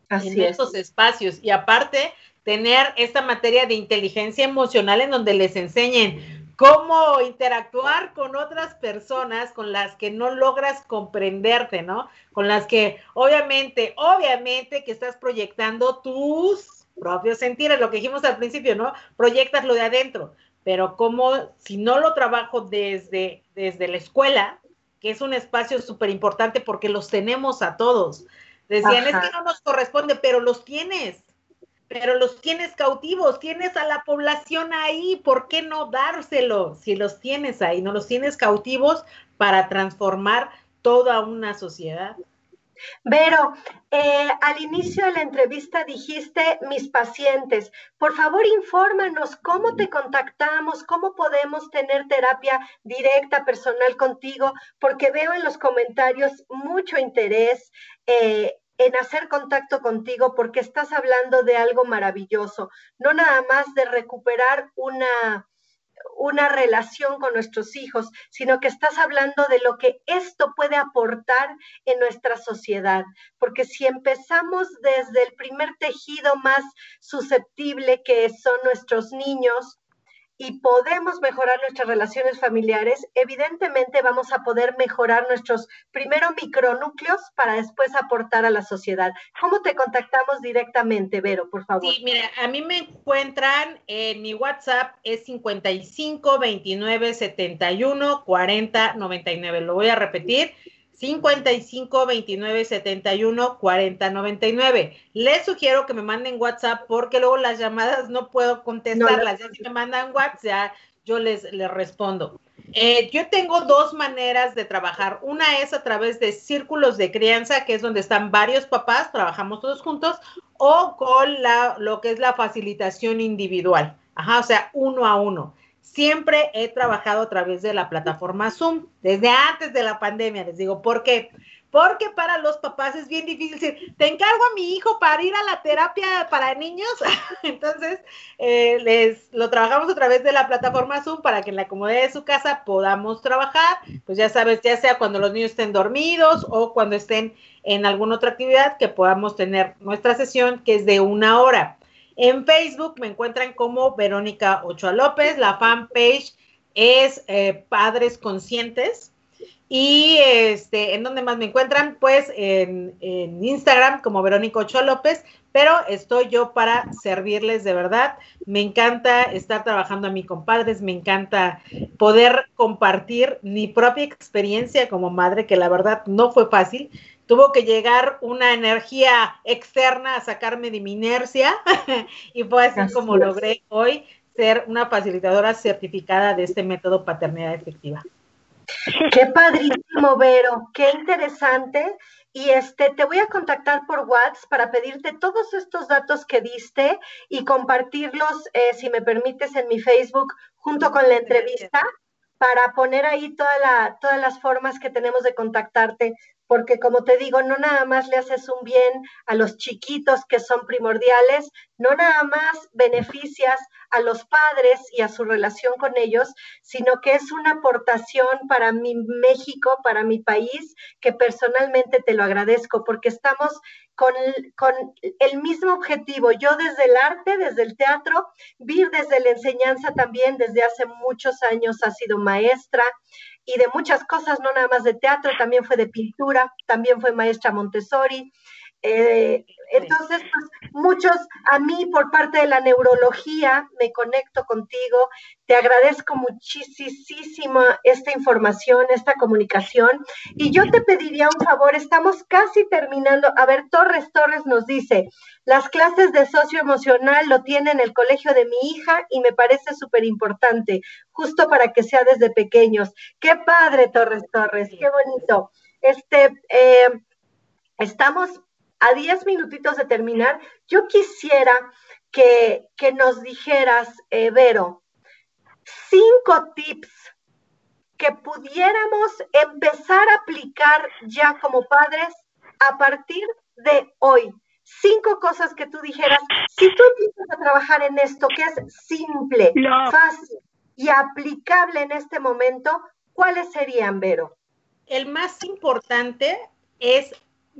en esos espacios. Y aparte, tener esta materia de inteligencia emocional en donde les enseñen cómo interactuar con otras personas con las que no logras comprenderte, ¿no? Con las que obviamente, obviamente que estás proyectando tus propios sentires, lo que dijimos al principio, ¿no? Proyectas lo de adentro, pero como si no lo trabajo desde, desde la escuela, que es un espacio súper importante porque los tenemos a todos. Decían, es que no nos corresponde, pero los tienes pero los tienes cautivos, tienes a la población ahí, ¿por qué no dárselo si los tienes ahí, no los tienes cautivos para transformar toda una sociedad? Vero, eh, al inicio de la entrevista dijiste mis pacientes. Por favor, infórmanos cómo te contactamos, cómo podemos tener terapia directa, personal contigo, porque veo en los comentarios mucho interés. Eh, en hacer contacto contigo porque estás hablando de algo maravilloso, no nada más de recuperar una, una relación con nuestros hijos, sino que estás hablando de lo que esto puede aportar en nuestra sociedad. Porque si empezamos desde el primer tejido más susceptible que son nuestros niños, y podemos mejorar nuestras relaciones familiares, evidentemente vamos a poder mejorar nuestros primero micronúcleos para después aportar a la sociedad. ¿Cómo te contactamos directamente, Vero, por favor? Sí, mira, a mí me encuentran en mi WhatsApp es 55 29 71 40 99. Lo voy a repetir. 55 29 71 40 99. Les sugiero que me manden WhatsApp porque luego las llamadas no puedo contestarlas. ya si me mandan WhatsApp, yo les, les respondo. Eh, yo tengo dos maneras de trabajar. Una es a través de círculos de crianza, que es donde están varios papás, trabajamos todos juntos, o con la, lo que es la facilitación individual. Ajá, o sea, uno a uno siempre he trabajado a través de la plataforma Zoom, desde antes de la pandemia, les digo, ¿por qué? Porque para los papás es bien difícil decir, te encargo a mi hijo para ir a la terapia para niños. Entonces, eh, les lo trabajamos a través de la plataforma Zoom para que en la comodidad de su casa podamos trabajar. Pues ya sabes, ya sea cuando los niños estén dormidos o cuando estén en alguna otra actividad, que podamos tener nuestra sesión, que es de una hora. En Facebook me encuentran como Verónica Ochoa López, la fanpage es eh, Padres Conscientes. Y este, ¿en dónde más me encuentran? Pues en, en, Instagram como Verónica Ochoa López, pero estoy yo para servirles de verdad. Me encanta estar trabajando a mi compadres, me encanta poder compartir mi propia experiencia como madre, que la verdad no fue fácil tuvo que llegar una energía externa a sacarme de mi inercia y fue así, como logré hoy ser una facilitadora certificada de este método paternidad efectiva. Qué padrísimo, Vero, qué interesante. Y este, te voy a contactar por WhatsApp para pedirte todos estos datos que diste y compartirlos, eh, si me permites, en mi Facebook junto con la entrevista para poner ahí toda la, todas las formas que tenemos de contactarte porque como te digo, no nada más le haces un bien a los chiquitos que son primordiales, no nada más beneficias a los padres y a su relación con ellos, sino que es una aportación para mi México, para mi país, que personalmente te lo agradezco, porque estamos con, con, el mismo objetivo. Yo desde el arte, desde el teatro, Vir desde la enseñanza también, desde hace muchos años ha sido maestra y de muchas cosas, no nada más de teatro, también fue de pintura, también fue maestra Montessori, eh, entonces, pues, muchos, a mí por parte de la neurología, me conecto contigo, te agradezco muchísimo esta información, esta comunicación, y yo te pediría un favor, estamos casi terminando, a ver, Torres Torres nos dice, las clases de socioemocional lo tiene en el colegio de mi hija y me parece súper importante, justo para que sea desde pequeños. Qué padre, Torres Torres, qué bonito. Este, eh, estamos a 10 minutitos de terminar, yo quisiera que, nos dijeras, eh, Vero, cinco tips que pudiéramos empezar a aplicar ya como padres a partir de hoy. Cinco cosas que tú dijeras, si tú empiezas a trabajar en esto, que es simple, fácil y aplicable en este momento, ¿cuáles serían, Vero? El más importante es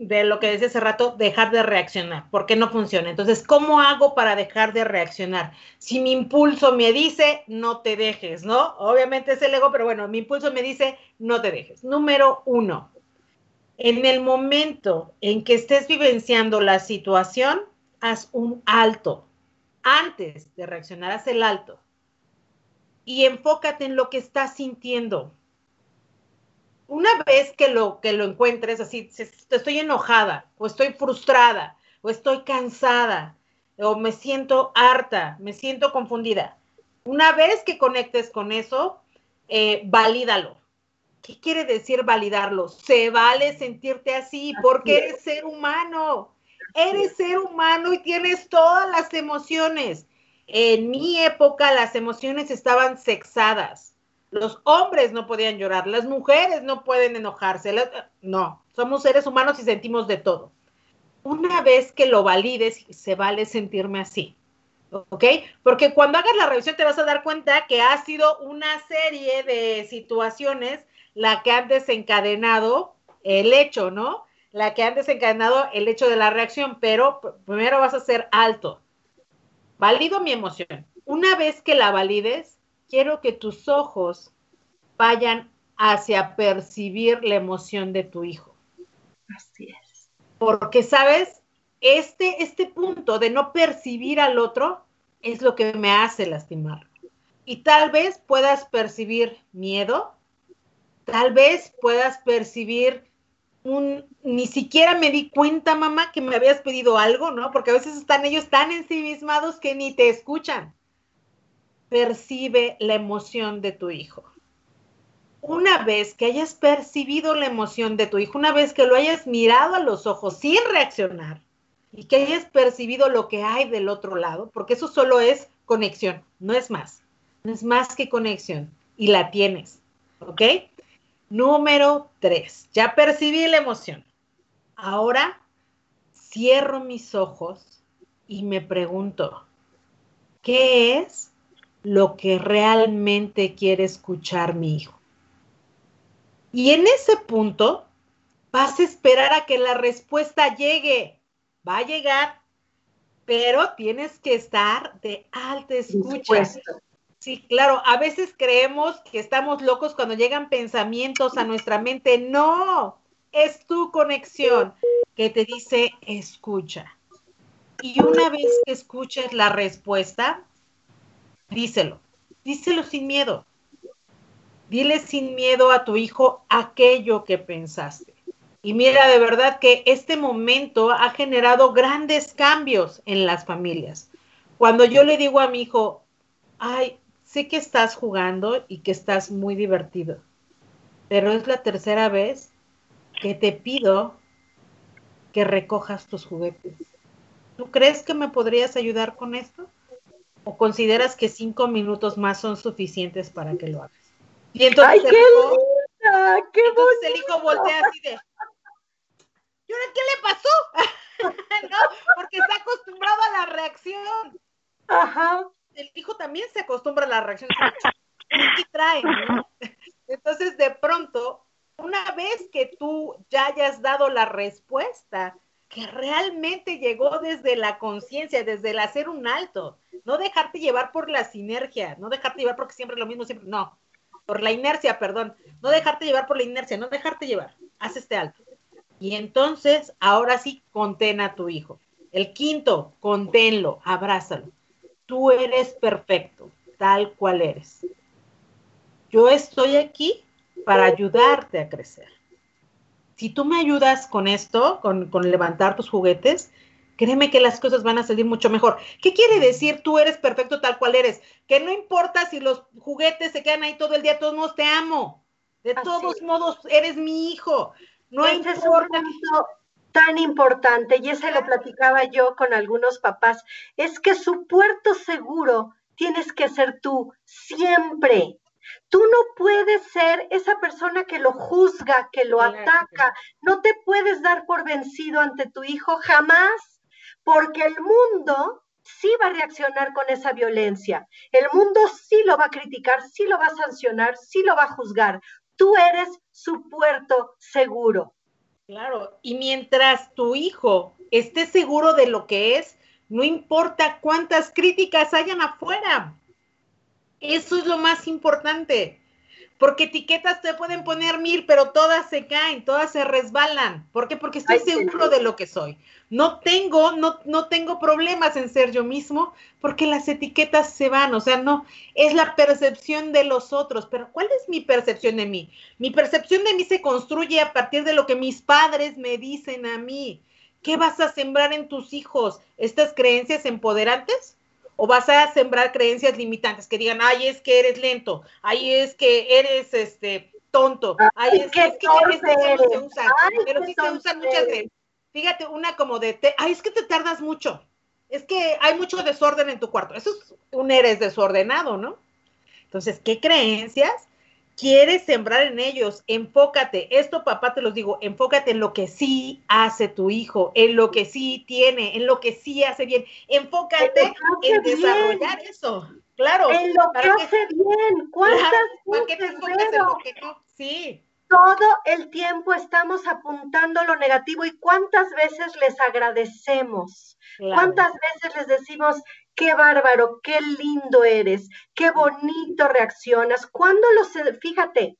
de lo que decía hace rato, dejar de reaccionar, porque no funciona. Entonces, ¿cómo hago para dejar de reaccionar? Si mi impulso me dice, no te dejes, ¿no? Obviamente es el ego, pero bueno, mi impulso me dice, no te dejes. Número uno, en el momento en que estés vivenciando la situación, haz un alto. Antes de reaccionar, haz el alto. Y enfócate en lo que estás sintiendo una vez que lo, que lo encuentres así, estoy enojada o estoy frustrada o estoy cansada o me siento harta, me siento confundida. Una vez que conectes con eso, eh, valídalo. ¿Qué quiere decir validarlo? Se vale sentirte así porque eres ser humano. Eres ser humano y tienes todas las emociones. En mi época las emociones estaban sexadas los hombres no podían llorar, las mujeres no pueden enojarse. no, somos seres humanos y sentimos de todo. Una vez que lo valides, se vale sentirme así. ¿Ok? Porque cuando hagas la revisión te vas a dar cuenta que ha sido una serie de situaciones la que han desencadenado el hecho, ¿no? La que han desencadenado el hecho de la reacción, pero primero vas a ser alto. Valido mi emoción. Una vez que la valides, quiero que tus ojos vayan hacia percibir la emoción de tu hijo. Así es. Porque, ¿sabes? Este, este punto de no percibir al otro es lo que me hace lastimar. Y tal vez puedas percibir miedo, tal vez puedas percibir un, ni siquiera me di cuenta, mamá, que me habías pedido algo, ¿no? Porque a veces están ellos tan ensimismados que ni te escuchan percibe la emoción de tu hijo. Una vez que hayas percibido la emoción de tu hijo, una vez que lo hayas mirado a los ojos sin reaccionar y que hayas percibido lo que hay del otro lado, porque eso solo es conexión, no es más, no es más que conexión y la tienes, ¿ok? Número tres, ya percibí la emoción. Ahora cierro mis ojos y me pregunto, ¿qué es lo que realmente quiere escuchar mi hijo. Y en ese punto vas a esperar a que la respuesta llegue. Va a llegar, pero tienes que estar de alta escucha. Sí, claro, a veces creemos que estamos locos cuando llegan pensamientos a nuestra mente. No, es tu conexión que te dice escucha. Y una vez que escuches la respuesta, díselo, díselo sin miedo. Dile sin miedo a tu hijo aquello que pensaste. Y mira, de verdad que este momento ha generado grandes cambios en las familias. Cuando yo le digo a mi hijo, ay, sé que estás jugando y que estás muy divertido, pero es la tercera vez que te pido que recojas tus juguetes. ¿Tú crees que me podrías ayudar con esto? ¿O consideras que cinco minutos más son suficientes para que lo hagas? Y entonces, ¡Ay, qué linda! ¡Qué entonces el hijo voltea así de, ¿y ahora qué le pasó? ¿No? Porque está acostumbrado a la reacción. Ajá. El hijo también se acostumbra a la reacción. ¿Qué trae? Entonces, de pronto, una vez que tú ya hayas dado la respuesta, que realmente llegó desde la conciencia, desde el hacer un alto, no dejarte llevar por la sinergia, no dejarte llevar porque siempre es lo mismo, siempre, no, por la inercia, perdón, no dejarte llevar por la inercia, no dejarte llevar, haz este alto. Y entonces, ahora sí, contén a tu hijo. El quinto, conténlo, abrázalo. Tú eres perfecto, tal cual eres. Yo estoy aquí para ayudarte a crecer si tú me ayudas con esto, con, levantar tus juguetes, créeme que las cosas van a salir mucho mejor. ¿Qué quiere decir tú eres perfecto tal cual eres? Que no importa si los juguetes se quedan ahí todo el día, todos modos te amo. De todos modos, eres mi hijo. No hay es tan importante, y ese lo platicaba yo con algunos papás, es que su puerto seguro tienes que ser tú siempre. Tú no puedes ser esa persona que lo juzga, que lo ataca. No te puedes dar por vencido ante tu hijo jamás, porque el mundo sí va a reaccionar con esa violencia. El mundo sí lo va a criticar, sí lo va a sancionar, sí lo va a juzgar. Tú eres su puerto seguro. Claro, y mientras tu hijo esté seguro de lo que es, no importa cuántas críticas hayan afuera, eso es lo más importante. Porque etiquetas te pueden poner mil, pero todas se caen, todas se resbalan. ¿Por qué? Porque estoy seguro de lo que soy. No tengo, no, no tengo problemas en ser yo mismo, porque las etiquetas se van. O sea, no, es la percepción de los otros. Pero ¿cuál es mi percepción de mí? Mi percepción de mí se construye a partir de lo que mis padres me dicen a mí. ¿Qué vas a sembrar en tus hijos? ¿Estas creencias empoderantes? O vas a sembrar creencias limitantes que digan, ay, es que eres lento, ay, es que eres este tonto, ay, es, que, es que, no se usan, pero sí se usan muchas veces. Fíjate, una como de, ay, es que te tardas mucho, es que hay mucho desorden en tu cuarto, eso es un eres desordenado, ¿no? Entonces, ¿qué creencias quieres sembrar en ellos, enfócate, esto papá te los digo, enfócate en lo que sí hace tu hijo, en lo que sí tiene, en lo que sí hace bien, enfócate en, desarrollar eso, claro. En lo que, hace bien, ¿cuántas veces, Sí. Todo el tiempo estamos apuntando lo negativo y cuántas veces les agradecemos, cuántas veces les decimos, qué bárbaro, qué lindo eres, qué bonito reaccionas. ¿Cuándo los, fíjate,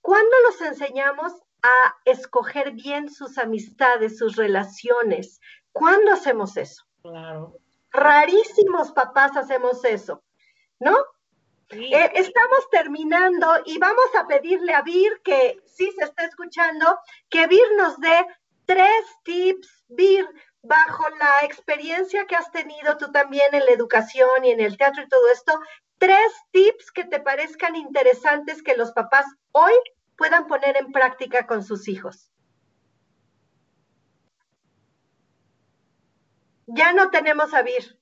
cuando los enseñamos a escoger bien sus amistades, sus relaciones? ¿Cuándo hacemos eso? Claro. Rarísimos papás hacemos eso, ¿no? Eh, estamos terminando y vamos a pedirle a Vir, que sí se está escuchando, que Vir nos dé tres tips. Vir, bajo la experiencia que has tenido tú también en la educación y en el teatro y todo esto, tres tips que te parezcan interesantes que los papás hoy puedan poner en práctica con sus hijos. Ya no tenemos a Vir.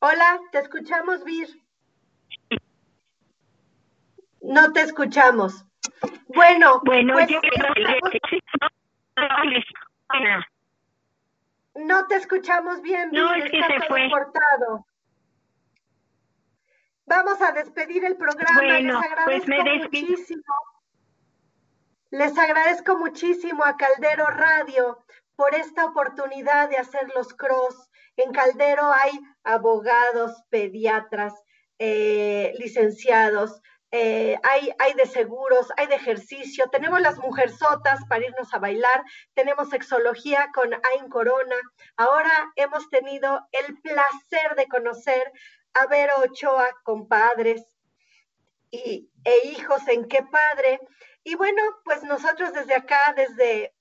Hola, te escuchamos, Vir. No te escuchamos. Bueno, bueno pues, yo no te escuchamos bien, no, es que se fue. cortado. Vamos a despedir el programa. Les pues agradezco muchísimo. Les agradezco muchísimo a Caldero Radio por esta oportunidad de hacer los cross. En Caldero hay abogados, pediatras, eh, licenciados, eh, hay, hay de seguros, hay de ejercicio, tenemos las mujerzotas para irnos a bailar, tenemos sexología con Ain Corona. Ahora hemos tenido el placer de conocer a Vero Ochoa con padres y, e hijos en qué padre. Y bueno, pues nosotros desde acá, desde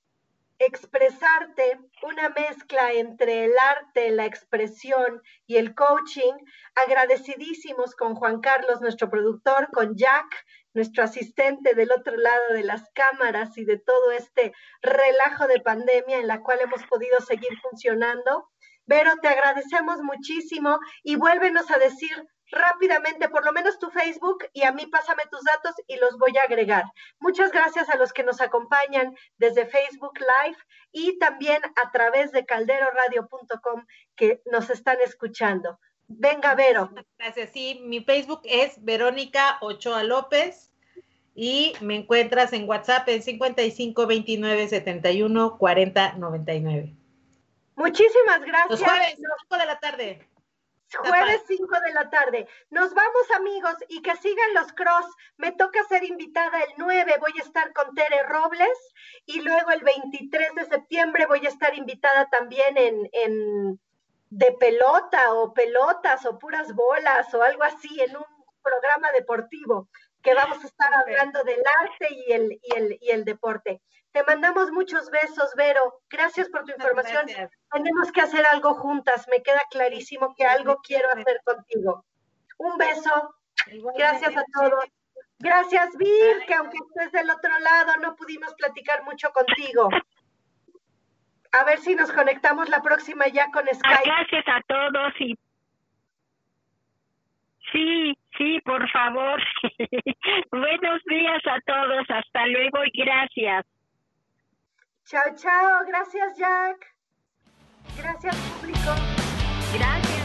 expresarte, una mezcla entre el arte, la expresión y el coaching. Agradecidísimos con Juan Carlos, nuestro productor, con Jack, nuestro asistente del otro lado de las cámaras y de todo este relajo de pandemia en la cual hemos podido seguir funcionando. Vero, te agradecemos muchísimo y vuélvenos a decir rápidamente, por lo menos tu Facebook y a mí pásame tus datos y los voy a agregar. Muchas gracias a los que nos acompañan desde Facebook Live y también a través de calderoradio.com que nos están escuchando. Venga, Vero. Gracias. Sí, mi Facebook es Verónica Ochoa López y me encuentras en WhatsApp en 55 29 71 40 99. Muchísimas gracias. Los jueves, 5 de la tarde. Jueves 5 de la tarde. Nos vamos amigos y que sigan los cross. Me toca ser invitada el 9, voy a estar con Tere Robles y luego el 23 de septiembre voy a estar invitada también en, en de pelota o pelotas o puras bolas o algo así en un programa deportivo que vamos a estar hablando del arte y el, y el, y el deporte. Te mandamos muchos besos, Vero. Gracias por tu información. Tenemos que hacer algo juntas. Me queda clarísimo que algo quiero hacer contigo. Un beso. Gracias a todos. Gracias, Vir, que aunque estés del otro lado, no pudimos platicar mucho contigo. A ver si nos conectamos la próxima ya con Skype. Gracias a todos y Sí, sí, por favor. Buenos días a todos. Hasta luego y gracias. Chao, chao. Gracias, Jack. Gracias, público. Gracias.